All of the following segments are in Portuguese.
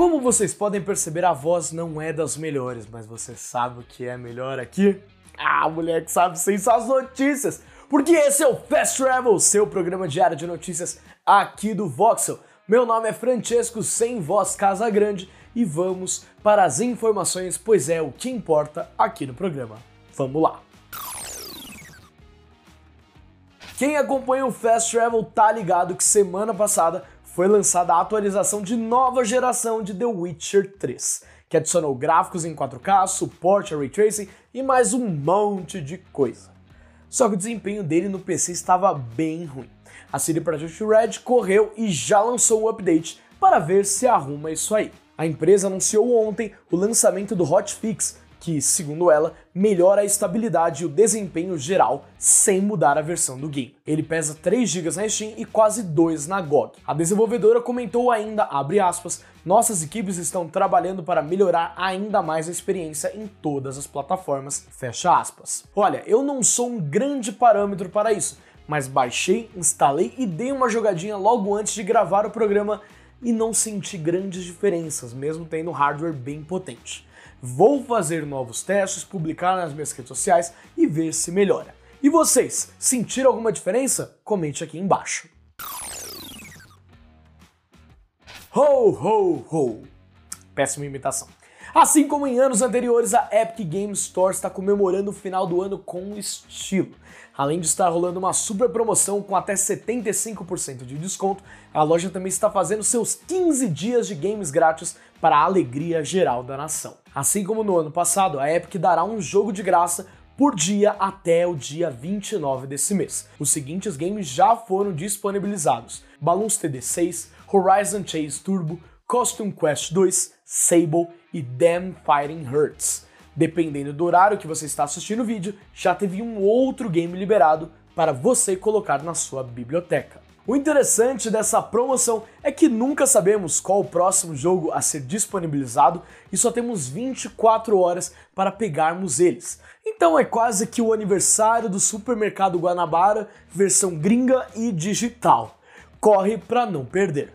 Como vocês podem perceber, a voz não é das melhores, mas você sabe o que é melhor aqui? Ah, moleque sabe sem as notícias! Porque esse é o Fast Travel, seu programa diário de notícias aqui do Voxel. Meu nome é Francesco Sem Voz Casa Grande e vamos para as informações, pois é o que importa aqui no programa. Vamos lá! Quem acompanha o Fast Travel tá ligado que semana passada foi lançada a atualização de nova geração de The Witcher 3, que adicionou gráficos em 4K, suporte a ray tracing e mais um monte de coisa. Só que o desempenho dele no PC estava bem ruim. A CD Projekt Red correu e já lançou o update para ver se arruma isso aí. A empresa anunciou ontem o lançamento do hotfix que, segundo ela, melhora a estabilidade e o desempenho geral sem mudar a versão do game. Ele pesa 3 GB na Steam e quase 2 na GOG. A desenvolvedora comentou ainda, aspas, nossas equipes estão trabalhando para melhorar ainda mais a experiência em todas as plataformas. Olha, eu não sou um grande parâmetro para isso, mas baixei, instalei e dei uma jogadinha logo antes de gravar o programa e não senti grandes diferenças, mesmo tendo hardware bem potente. Vou fazer novos testes, publicar nas minhas redes sociais e ver se melhora. E vocês, sentiram alguma diferença? Comente aqui embaixo. Ho, ho, ho! Péssima imitação. Assim como em anos anteriores, a Epic Games Store está comemorando o final do ano com estilo. Além de estar rolando uma super promoção com até 75% de desconto, a loja também está fazendo seus 15 dias de games grátis para a alegria geral da nação. Assim como no ano passado, a Epic dará um jogo de graça por dia até o dia 29 desse mês. Os seguintes games já foram disponibilizados: Balloons TD6, Horizon Chase Turbo, Costume Quest 2, Sable e Damn Fighting Hurts. Dependendo do horário que você está assistindo o vídeo, já teve um outro game liberado para você colocar na sua biblioteca. O interessante dessa promoção é que nunca sabemos qual o próximo jogo a ser disponibilizado e só temos 24 horas para pegarmos eles. Então é quase que o aniversário do Supermercado Guanabara, versão gringa e digital. Corre para não perder.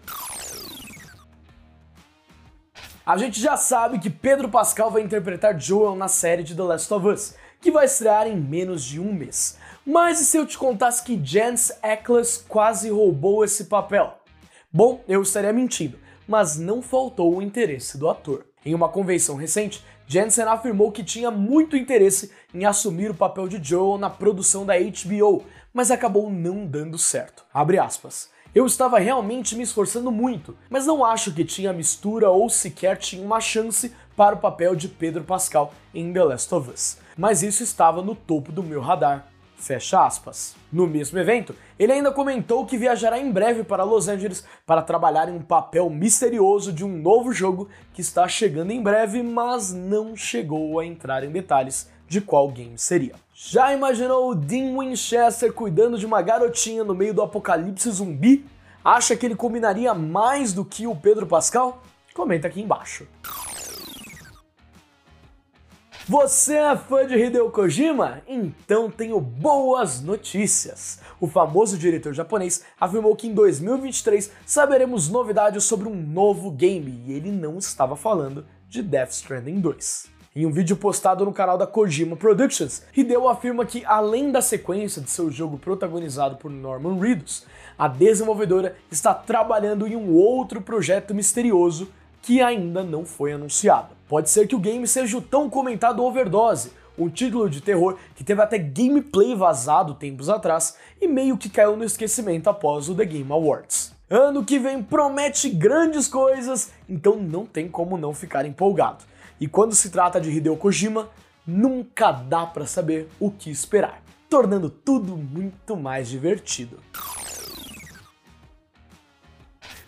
A gente já sabe que Pedro Pascal vai interpretar Joel na série de The Last of Us, que vai estrear em menos de um mês. Mas e se eu te contasse que Jens Ackles quase roubou esse papel? Bom, eu estaria mentindo, mas não faltou o interesse do ator. Em uma convenção recente, Jensen afirmou que tinha muito interesse em assumir o papel de Joel na produção da HBO, mas acabou não dando certo. Abre aspas. Eu estava realmente me esforçando muito, mas não acho que tinha mistura ou sequer tinha uma chance para o papel de Pedro Pascal em The Last of Us. Mas isso estava no topo do meu radar. Fecha aspas. No mesmo evento, ele ainda comentou que viajará em breve para Los Angeles para trabalhar em um papel misterioso de um novo jogo que está chegando em breve, mas não chegou a entrar em detalhes de qual game seria. Já imaginou o Dean Winchester cuidando de uma garotinha no meio do apocalipse zumbi? Acha que ele combinaria mais do que o Pedro Pascal? Comenta aqui embaixo. Você é fã de Hideo Kojima? Então tenho boas notícias. O famoso diretor japonês afirmou que em 2023 saberemos novidades sobre um novo game e ele não estava falando de Death Stranding 2. Em um vídeo postado no canal da Kojima Productions, Hideo afirma que, além da sequência de seu jogo protagonizado por Norman Reedus, a desenvolvedora está trabalhando em um outro projeto misterioso que ainda não foi anunciado. Pode ser que o game seja o tão comentado Overdose, um título de terror que teve até gameplay vazado tempos atrás e meio que caiu no esquecimento após o The Game Awards. Ano que vem promete grandes coisas, então não tem como não ficar empolgado. E quando se trata de Hideo Kojima, nunca dá para saber o que esperar, tornando tudo muito mais divertido.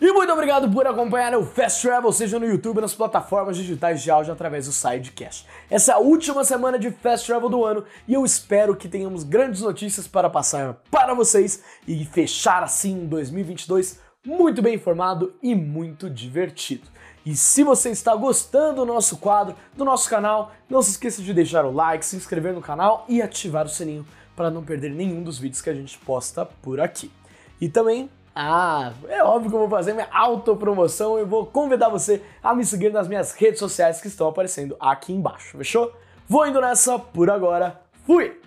E muito obrigado por acompanhar o Fast Travel, seja no YouTube, nas plataformas digitais de áudio através do Sidecast. Essa é a última semana de Fast Travel do ano e eu espero que tenhamos grandes notícias para passar para vocês e fechar assim 2022 muito bem informado e muito divertido. E se você está gostando do nosso quadro, do nosso canal, não se esqueça de deixar o like, se inscrever no canal e ativar o sininho para não perder nenhum dos vídeos que a gente posta por aqui. E também Ah, é óbvio que eu vou fazer minha autopromoção e vou convidar você a me seguir nas minhas redes sociais que estão aparecendo aqui embaixo, fechou? Vou indo nessa por agora. Fui!